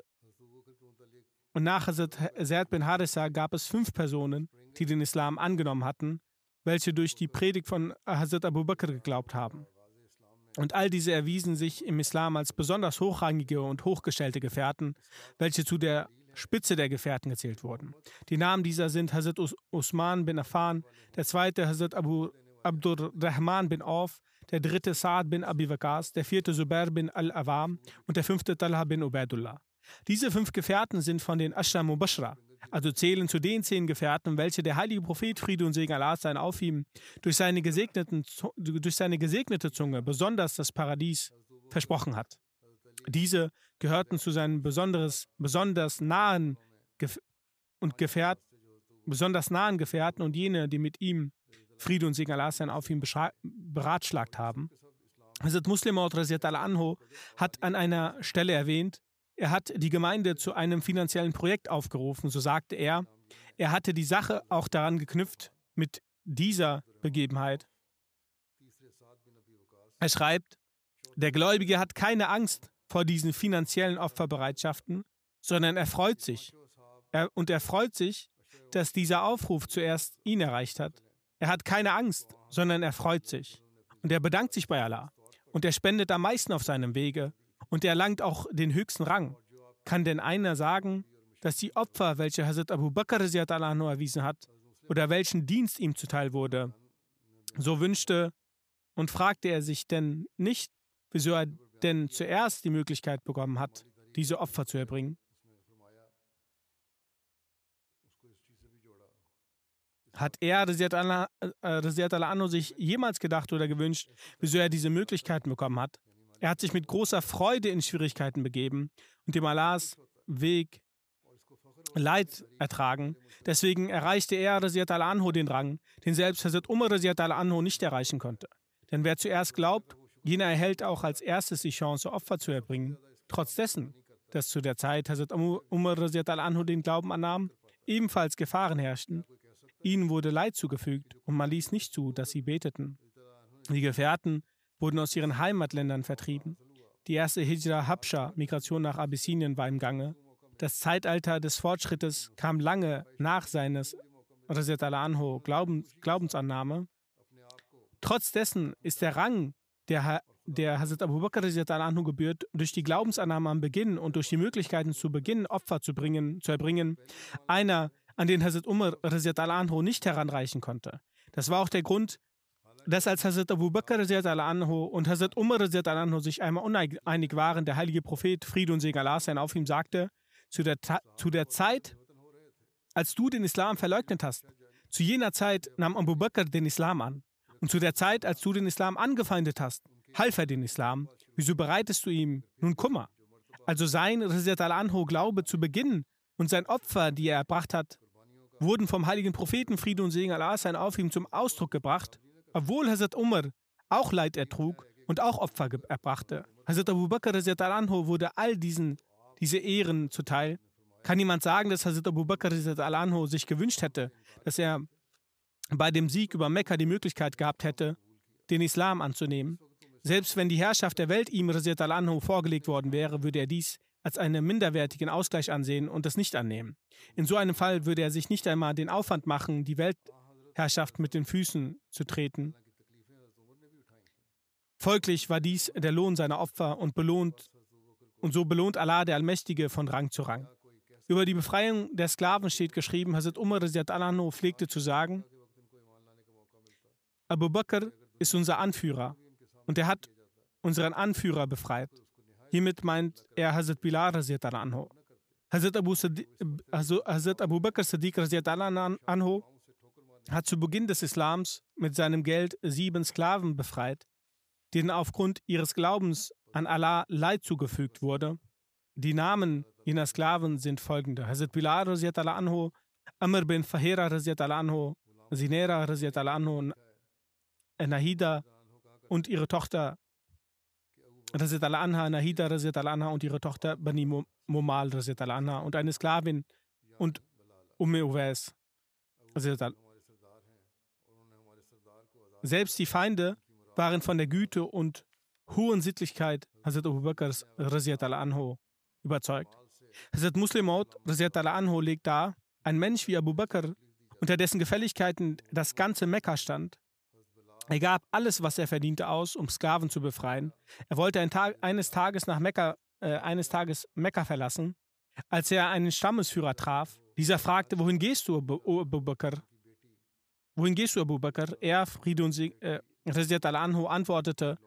S1: und nach Hazrat Zaid bin Haritha gab es fünf Personen, die den Islam angenommen hatten, welche durch die Predigt von Hazrat Abu Bakr geglaubt haben. Und all diese erwiesen sich im Islam als besonders hochrangige und hochgestellte Gefährten, welche zu der Spitze der Gefährten gezählt wurden. Die Namen dieser sind Hazrat Usman bin Affan, der zweite Hazrat Abu Abdurrahman bin Auf, der dritte Saad bin Abi Waqas, der vierte Zubair bin Al-Awam und der fünfte Talha bin Ubaidullah. Diese fünf Gefährten sind von den Ashram Mubashra, also zählen zu den zehn Gefährten, welche der heilige Prophet Friede und Segen Allah sein auf ihm durch seine, gesegneten, durch seine gesegnete Zunge besonders das Paradies versprochen hat. Diese gehörten zu seinen besonderes, besonders nahen Gef und Gefährt, besonders nahen Gefährten und jene, die mit ihm Friede und Segen Allah auf ihm beratschlagt haben. Hazrat Muslim al-Anho hat an einer Stelle erwähnt, er hat die Gemeinde zu einem finanziellen Projekt aufgerufen, so sagte er. Er hatte die Sache auch daran geknüpft mit dieser Begebenheit. Er schreibt, der Gläubige hat keine Angst vor diesen finanziellen Opferbereitschaften, sondern er freut sich. Er, und er freut sich, dass dieser Aufruf zuerst ihn erreicht hat. Er hat keine Angst, sondern er freut sich. Und er bedankt sich bei Allah. Und er spendet am meisten auf seinem Wege und er erlangt auch den höchsten Rang. Kann denn einer sagen, dass die Opfer, welche Hazrat Abu Bakr erwiesen hat, oder welchen Dienst ihm zuteil wurde, so wünschte und fragte er sich denn nicht, wieso er denn zuerst die Möglichkeit bekommen hat, diese Opfer zu erbringen? Hat er, Rasiat Allah sich jemals gedacht oder gewünscht, wieso er diese Möglichkeiten bekommen hat? Er hat sich mit großer Freude in Schwierigkeiten begeben und dem Allahs Weg Leid ertragen. Deswegen erreichte er, Rasiat al-Anho, den Rang, den selbst Hazrat Umar Rasiat al-Anho nicht erreichen konnte. Denn wer zuerst glaubt, jener erhält auch als erstes die Chance, Opfer zu erbringen. Trotz dessen, dass zu der Zeit Hazrat Umar al-Anho den Glauben annahm, ebenfalls Gefahren herrschten. Ihnen wurde Leid zugefügt und man ließ nicht zu, dass sie beteten. Die Gefährten wurden aus ihren Heimatländern vertrieben. Die erste Hijra Habscha, Migration nach Abyssinien, war im Gange. Das Zeitalter des Fortschrittes kam lange nach seines anho Glauben, Glaubensannahme. Trotz dessen ist der Rang, der, der Hazrat Abu Bakr anhu gebührt, durch die Glaubensannahme am Beginn und durch die Möglichkeiten zu Beginn Opfer zu, bringen, zu erbringen, einer, an den Hazrat Umar anhu nicht heranreichen konnte. Das war auch der Grund, dass als Hazrat Abu Bakr anhu und Hazrat Umar anhu sich einmal uneinig waren, der heilige Prophet, Friede und Segen Allah sein auf ihm sagte, zu der, zu der Zeit, als du den Islam verleugnet hast, zu jener Zeit nahm Abu Bakr den Islam an. Und zu der Zeit, als du den Islam angefeindet hast, half er den Islam. Wieso bereitest du ihm nun Kummer? Also sein Rizat al-Anho Glaube zu beginnen und sein Opfer, die er erbracht hat, wurden vom heiligen Propheten Friede und Segen Allah sein auf ihm zum Ausdruck gebracht obwohl Hazrat Umar auch Leid ertrug und auch Opfer erbrachte. Hazrat Abu Bakr anhu wurde all diesen, diese Ehren zuteil. Kann jemand sagen, dass Hazrat Abu Bakr anhu sich gewünscht hätte, dass er bei dem Sieg über Mekka die Möglichkeit gehabt hätte, den Islam anzunehmen? Selbst wenn die Herrschaft der Welt ihm anhu vorgelegt worden wäre, würde er dies als einen minderwertigen Ausgleich ansehen und es nicht annehmen. In so einem Fall würde er sich nicht einmal den Aufwand machen, die Weltherrschaft mit den Füßen zu treten. Folglich war dies der Lohn seiner Opfer und belohnt und so belohnt Allah der Allmächtige von Rang zu Rang. Über die Befreiung der Sklaven steht geschrieben, Hazrat Umar Anano pflegte zu sagen, Abu Bakr ist unser Anführer und er hat unseren Anführer befreit. Hiermit meint er Hazrat Bilal anhu. Hazrat Abu, Sadi, Hazrat Abu Bakr Sadiq anhu hat zu Beginn des Islams mit seinem Geld sieben Sklaven befreit, denen aufgrund ihres Glaubens an Allah Leid zugefügt wurde. Die Namen jener Sklaven sind folgende: Hazrat Bilal anhu, Amr bin Fahira anhu, Sinera anhu, Nahida und ihre Tochter Razit al-Anha, Nahida Razit al-Anha und ihre Tochter Bani Mumal Razit al-Anha und eine Sklavin und Umme Uwais Selbst die Feinde waren von der Güte und hohen Sittlichkeit Hazrat Abu Bakrs Razit al-Anho überzeugt. Hazrat Muslim Maud al-Anho legt dar, ein Mensch wie Abu Bakr, unter dessen Gefälligkeiten das ganze Mekka stand, er gab alles, was er verdiente, aus, um Sklaven zu befreien. Er wollte ein Tag, eines Tages nach Mekka, äh, eines Tages Mekka verlassen. Als er einen Stammesführer traf, dieser fragte, wohin gehst du, Abu, Bakr? Wohin gehst du, Abu Bakr? Er, Friede und äh, al-Anhu, antwortete,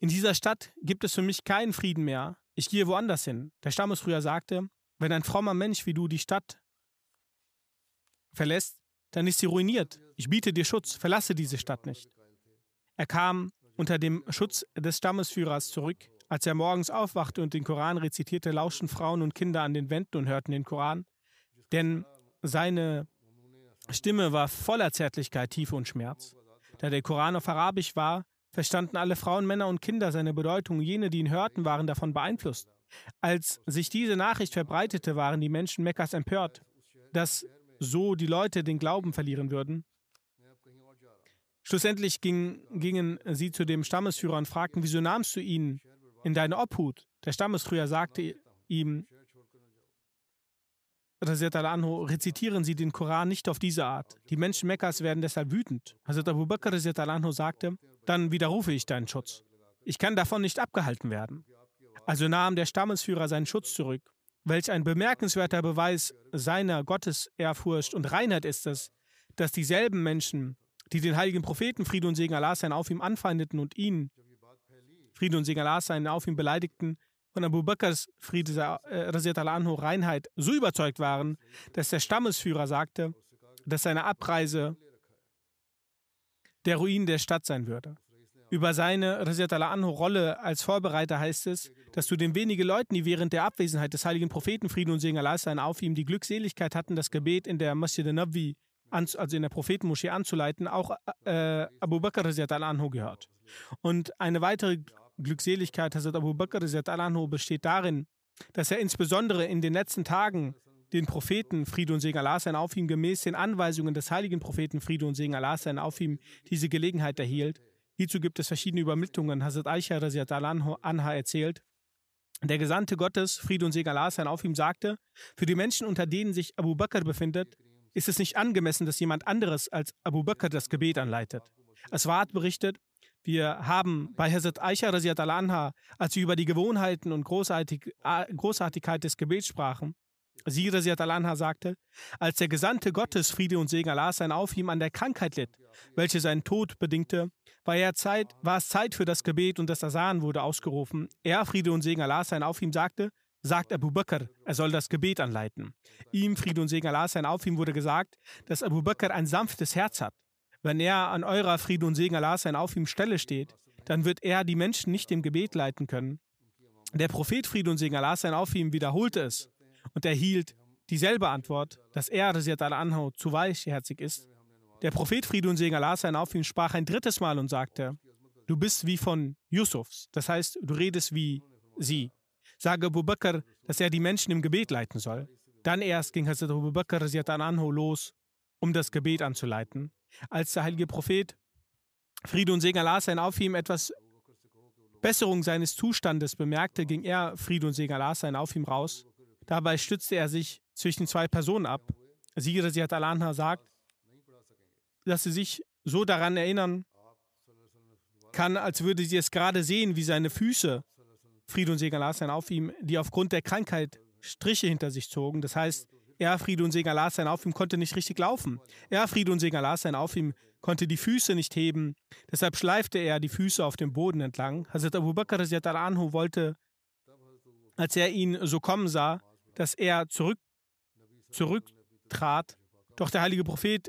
S1: in dieser Stadt gibt es für mich keinen Frieden mehr. Ich gehe woanders hin. Der Stammesführer sagte, wenn ein frommer Mensch wie du die Stadt verlässt, dann ist sie ruiniert. Ich biete dir Schutz, verlasse diese Stadt nicht. Er kam unter dem Schutz des Stammesführers zurück. Als er morgens aufwachte und den Koran rezitierte, lauschten Frauen und Kinder an den Wänden und hörten den Koran. Denn seine Stimme war voller Zärtlichkeit, Tiefe und Schmerz. Da der Koran auf Arabisch war, verstanden alle Frauen, Männer und Kinder seine Bedeutung. Jene, die ihn hörten, waren davon beeinflusst. Als sich diese Nachricht verbreitete, waren die Menschen Mekkas empört, dass so die Leute den Glauben verlieren würden. Schlussendlich ging, gingen sie zu dem Stammesführer und fragten, wieso nahmst du ihn in deine Obhut? Der Stammesführer sagte ihm, Anhu, rezitieren Sie den Koran nicht auf diese Art. Die Menschen Mekkas werden deshalb wütend. Hazrat Abu Bakr Anhu sagte, dann widerrufe ich deinen Schutz. Ich kann davon nicht abgehalten werden. Also nahm der Stammesführer seinen Schutz zurück. Welch ein bemerkenswerter Beweis seiner Gottesehrfurcht und Reinheit ist es, dass dieselben Menschen, die den heiligen Propheten Friede und Segen Allah sein auf ihm anfeindeten und ihn, Friede und Segen Allah sein auf ihm beleidigten, von Abu Bakrs Friede äh, anhu Reinheit so überzeugt waren, dass der Stammesführer sagte, dass seine Abreise der Ruin der Stadt sein würde. Über seine Rolle als Vorbereiter heißt es, dass zu den wenigen Leuten, die während der Abwesenheit des heiligen Propheten Frieden und Segen Allah sein auf ihm die Glückseligkeit hatten, das Gebet in der Masjid al-Nabi also in der Prophetenmoschee anzuleiten, auch äh, Abu Bakr anhu gehört. Und eine weitere Glückseligkeit Hazrat Abu Bakr anhu besteht darin, dass er insbesondere in den letzten Tagen den Propheten Friede und Segen Allah sein auf ihm gemäß den Anweisungen des heiligen Propheten Friede und Segen Allah sein auf ihm diese Gelegenheit erhielt. Hierzu gibt es verschiedene Übermittlungen. Hazrat Aisha anha erzählt, der Gesandte Gottes, Friede und Segen Allah sein auf ihm, sagte, für die Menschen, unter denen sich Abu Bakr befindet, ist es nicht angemessen, dass jemand anderes als Abu Bakr das Gebet anleitet. Es war berichtet, wir haben bei Hazrat Aisha anha, als wir über die Gewohnheiten und Großartig Großartigkeit des Gebets sprachen, sie anha sagte, als der Gesandte Gottes, Friede und Segen Allah sein auf ihm an der Krankheit litt, welche seinen Tod bedingte, war, er Zeit, war es Zeit für das Gebet und das Asan wurde ausgerufen. Er, Friede und Segen Allah sein auf ihm, sagte, sagt Abu Bakr, er soll das Gebet anleiten. Ihm, Friede und Segen Allah sein auf ihm, wurde gesagt, dass Abu Bakr ein sanftes Herz hat. Wenn er an eurer Friede und Segen Allah sein auf ihm Stelle steht, dann wird er die Menschen nicht im Gebet leiten können. Der Prophet Friede und Segen Allah sein auf ihm wiederholte es und erhielt dieselbe Antwort, dass er, Rasiat al-Anhau, zu weichherzig ist. Der Prophet Friede und Segen Allah sein auf ihm sprach ein drittes Mal und sagte, du bist wie von Yusufs, das heißt, du redest wie sie. Sage Abu Bakr, dass er die Menschen im Gebet leiten soll. Dann erst ging Hazrat Abu Bakr anhu los, um das Gebet anzuleiten. Als der heilige Prophet Friede und Segen Allah sein auf ihm etwas Besserung seines Zustandes bemerkte, ging er, Friede und Segen Allah sein, auf ihm raus. Dabei stützte er sich zwischen zwei Personen ab. Sieger Sihat al sagt, dass sie sich so daran erinnern kann, als würde sie es gerade sehen, wie seine Füße, Friede und Segen Allah sein, auf ihm, die aufgrund der Krankheit Striche hinter sich zogen. Das heißt, er, Friede und Segen Allah sein, auf ihm konnte nicht richtig laufen. Er, Friede und Segen Allah sein, auf ihm konnte die Füße nicht heben. Deshalb schleifte er die Füße auf dem Boden entlang. Hazrat Abu Bakr anhu wollte, als er ihn so kommen sah, dass er zurück, zurücktrat. Doch der heilige Prophet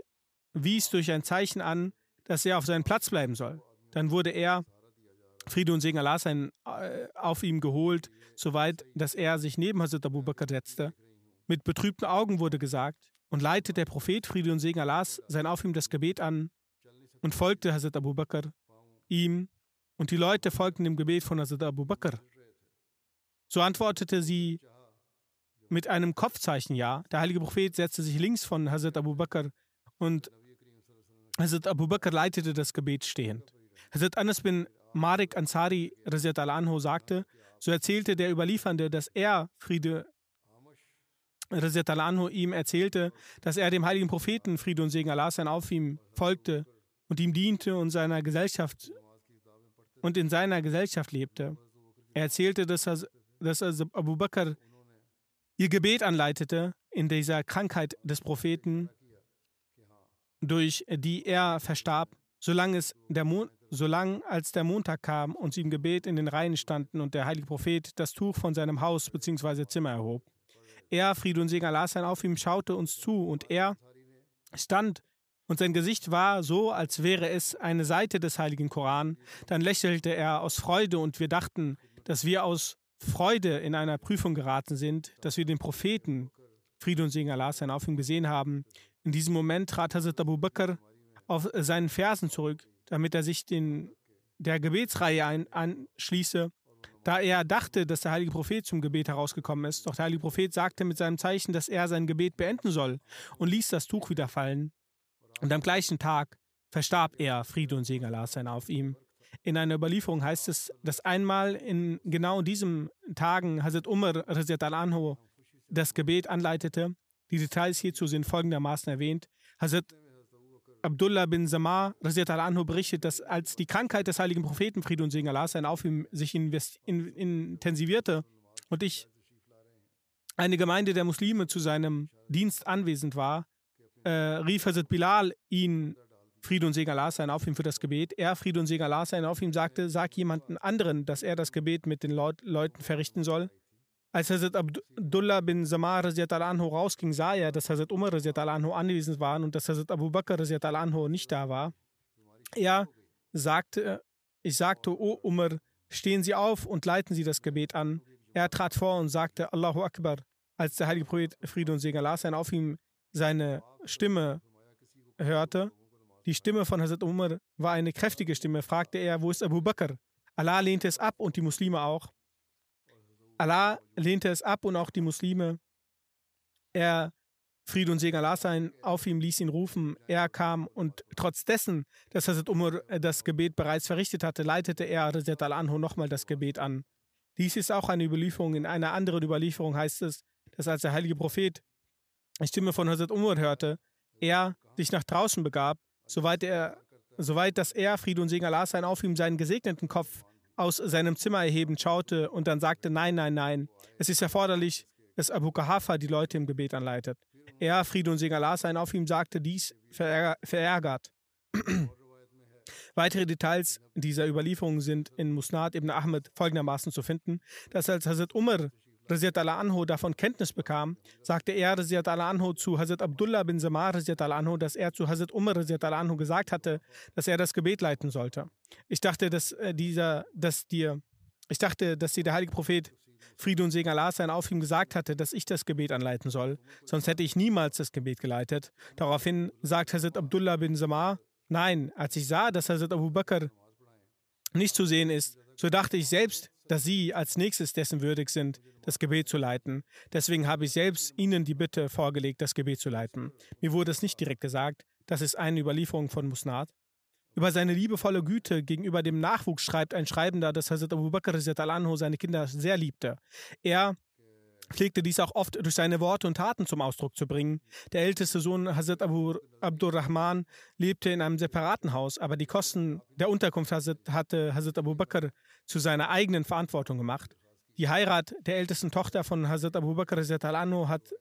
S1: wies durch ein Zeichen an, dass er auf seinen Platz bleiben soll. Dann wurde er, Friede und Segen Allah sein, äh, auf ihm geholt, soweit, dass er sich neben Hazrat Abu Bakr setzte. Mit betrübten Augen wurde gesagt, und leitet der Prophet, Friede und Segen Allahs, sein auf ihm das Gebet an, und folgte Hazrat Abu Bakr ihm und die Leute folgten dem Gebet von Hazrat Abu Bakr. So antwortete sie mit einem Kopfzeichen Ja. Der heilige Prophet setzte sich links von Hazrat Abu Bakr und Hazrat Abu Bakr leitete das Gebet stehend. Hazrat Anas bin Malik Ansari anhu sagte, so erzählte der Überliefernde, dass er, Friede anhu, ihm erzählte, dass er dem heiligen Propheten, Friede und Segen Allah sein auf ihm, folgte und ihm diente und seiner Gesellschaft und in seiner Gesellschaft lebte. Er erzählte, dass, dass Abu Bakr ihr Gebet anleitete in dieser Krankheit des Propheten, durch die er verstarb, solange, es der Mon solange als der Montag kam und sie im Gebet in den Reihen standen und der heilige Prophet das Tuch von seinem Haus bzw. Zimmer erhob. Er, Friede und Segen Allah sein auf ihm, schaute uns zu und er stand und sein Gesicht war so, als wäre es eine Seite des heiligen Koran. Dann lächelte er aus Freude und wir dachten, dass wir aus Freude in einer Prüfung geraten sind, dass wir den Propheten, Friede und Segen Allah sein, auf ihm gesehen haben. In diesem Moment trat Hazrat Abu Bakr auf seinen Fersen zurück, damit er sich den, der Gebetsreihe ein, anschließe, da er dachte, dass der heilige Prophet zum Gebet herausgekommen ist. Doch der heilige Prophet sagte mit seinem Zeichen, dass er sein Gebet beenden soll und ließ das Tuch wieder fallen. Und am gleichen Tag verstarb er, Friede und Segen Allah sein auf ihm. In einer Überlieferung heißt es, dass einmal in genau diesen Tagen Hazrat Umar anhu das Gebet anleitete. Die Details hierzu sind folgendermaßen erwähnt. Hazrat Abdullah bin Samar anhu berichtet, dass als die Krankheit des heiligen Propheten Friede und Segen Allah sein auf ihm sich in, in, intensivierte und ich eine Gemeinde der Muslime zu seinem Dienst anwesend war, äh, rief Hazrat Bilal ihn, Friede und Segen Allah sein, auf ihm für das Gebet. Er, Friede und Segen Allah sein, auf ihm sagte, sag jemanden anderen, dass er das Gebet mit den Leut Leuten verrichten soll. Als Hazrat Abdullah bin Samar anhu rausging, sah er, dass Hazrat Umar anhu anwesend waren und dass Hazrat Abu Bakr anhu nicht da war. Er sagte, ich sagte, O Umar, stehen Sie auf und leiten Sie das Gebet an. Er trat vor und sagte, Allahu Akbar. Als der heilige Prophet Friede und Segen Allah sein auf ihm seine Stimme hörte, die Stimme von Hazrat Umar war eine kräftige Stimme, fragte er, wo ist Abu Bakr? Allah lehnte es ab und die Muslime auch. Allah lehnte es ab und auch die Muslime. Er, Friede und Segen Allah sein, auf ihm ließ ihn rufen. Er kam und trotz dessen, dass Hazrat Umar das Gebet bereits verrichtet hatte, leitete er Hazrat Al-Anhu nochmal das Gebet an. Dies ist auch eine Überlieferung. In einer anderen Überlieferung heißt es, dass als der heilige Prophet die Stimme von Hazrat Umar hörte, er sich nach draußen begab, soweit, er, soweit dass er, Friede und Segen Allah sein, auf ihm seinen gesegneten Kopf aus seinem Zimmer erhebend schaute und dann sagte, nein, nein, nein, es ist erforderlich, dass Abu Kahafa die Leute im Gebet anleitet. Er, Friede und Segen Allah sein, auf ihm sagte dies verärgert. Weitere Details dieser Überlieferung sind in Musnad ibn Ahmed folgendermaßen zu finden, dass als Hazrat Umar Raziyat anhu davon Kenntnis bekam, sagte er Raziyat anhu zu Hazrat Abdullah bin Samar Raziyat anhu, dass er zu Hazrat Umar Raziyat anhu gesagt hatte, dass er das Gebet leiten sollte. Ich dachte, dass äh, dieser, dass dir, ich dachte, dass dir der heilige Prophet Friede und Segen Allah sein auf ihm gesagt hatte, dass ich das Gebet anleiten soll. Sonst hätte ich niemals das Gebet geleitet. Daraufhin sagt Hazrat Abdullah bin Samar, nein, als ich sah, dass Hazrat Abu Bakr nicht zu sehen ist, so dachte ich selbst, dass Sie als nächstes dessen würdig sind, das Gebet zu leiten. Deswegen habe ich selbst Ihnen die Bitte vorgelegt, das Gebet zu leiten. Mir wurde es nicht direkt gesagt, das ist eine Überlieferung von Musnad. Über seine liebevolle Güte gegenüber dem Nachwuchs schreibt ein Schreibender, dass Hazrat Abu Bakr al-Anhu seine Kinder sehr liebte. Er pflegte dies auch oft durch seine Worte und Taten zum Ausdruck zu bringen. Der älteste Sohn Hazrat Abu Abdurrahman lebte in einem separaten Haus, aber die Kosten der Unterkunft hatte Hazrat Abu Bakr zu seiner eigenen Verantwortung gemacht. Die Heirat der ältesten Tochter von Hazrat Abu Bakr al-Anhu hat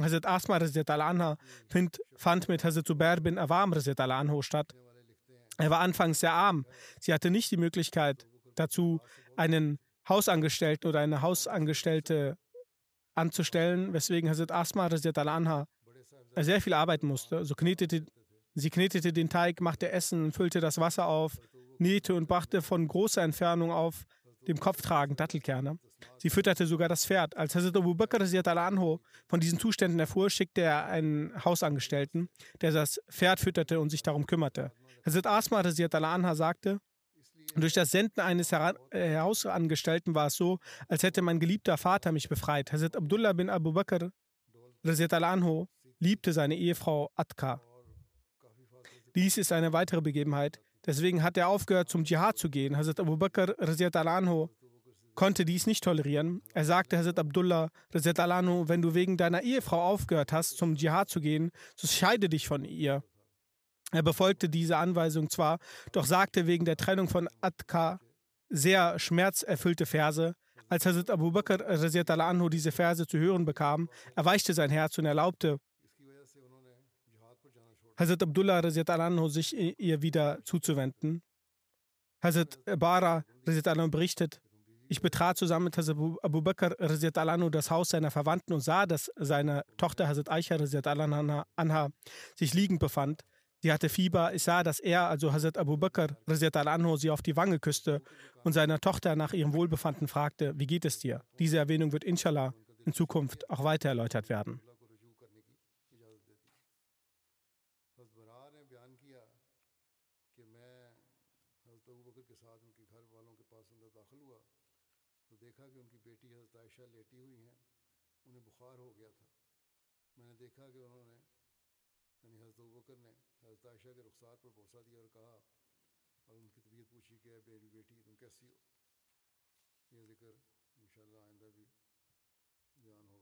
S1: Hazrat Asma al-Anha fand mit Hazrat Zubair bin Awam al-Anhu statt. Er war anfangs sehr arm. Sie hatte nicht die Möglichkeit dazu, einen Hausangestellten oder eine Hausangestellte anzustellen, weswegen Hazrat Asma anha sehr viel arbeiten musste. So knetete, sie knetete den Teig, machte Essen, füllte das Wasser auf, nähte und brachte von großer Entfernung auf dem Kopf tragend Dattelkerne. Sie fütterte sogar das Pferd. Als Hazrat Abu Bakr anho von diesen Zuständen erfuhr, schickte er einen Hausangestellten, der das Pferd fütterte und sich darum kümmerte. Hazrat Asma anha sagte, durch das Senden eines äh, Hausangestellten war es so, als hätte mein geliebter Vater mich befreit. Hazrat Abdullah bin Abu Bakr anhu liebte seine Ehefrau Atka. Dies ist eine weitere Begebenheit. Deswegen hat er aufgehört, zum Dschihad zu gehen. Hazrat Abu Bakr anhu konnte dies nicht tolerieren. Er sagte Hazrat Abdullah anhu, wenn du wegen deiner Ehefrau aufgehört hast, zum Dschihad zu gehen, so scheide dich von ihr. Er befolgte diese Anweisung zwar, doch sagte wegen der Trennung von Atka sehr schmerzerfüllte Verse. Als Hazrat Abu Bakr anhu diese Verse zu hören bekam, erweichte sein Herz und erlaubte Hazrat Abdullah anhu sich ihr wieder zuzuwenden. Hazrat Bara anhu berichtet, ich betrat zusammen mit Hazrat Abu Bakr anhu das Haus seiner Verwandten und sah, dass seine Tochter Hazrat Aisha anha sich liegend befand. Sie hatte Fieber. Ich sah, dass er, also Hazrat Abu Bakr, anhu, sie auf die Wange küsste und seiner Tochter nach ihrem Wohlbefanden fragte, wie geht es dir? Diese Erwähnung wird inshallah in Zukunft auch weiter erläutert werden. حضرت عائشہ کے رخسار پر بوسہ دیا اور کہا، اور ان کی طبیعت پوچھی کہ بیٹی بیٹی، تم کیسی ہو؟ یہ ذکر انشاءاللہ آئندہ بھی بیان ہوگا۔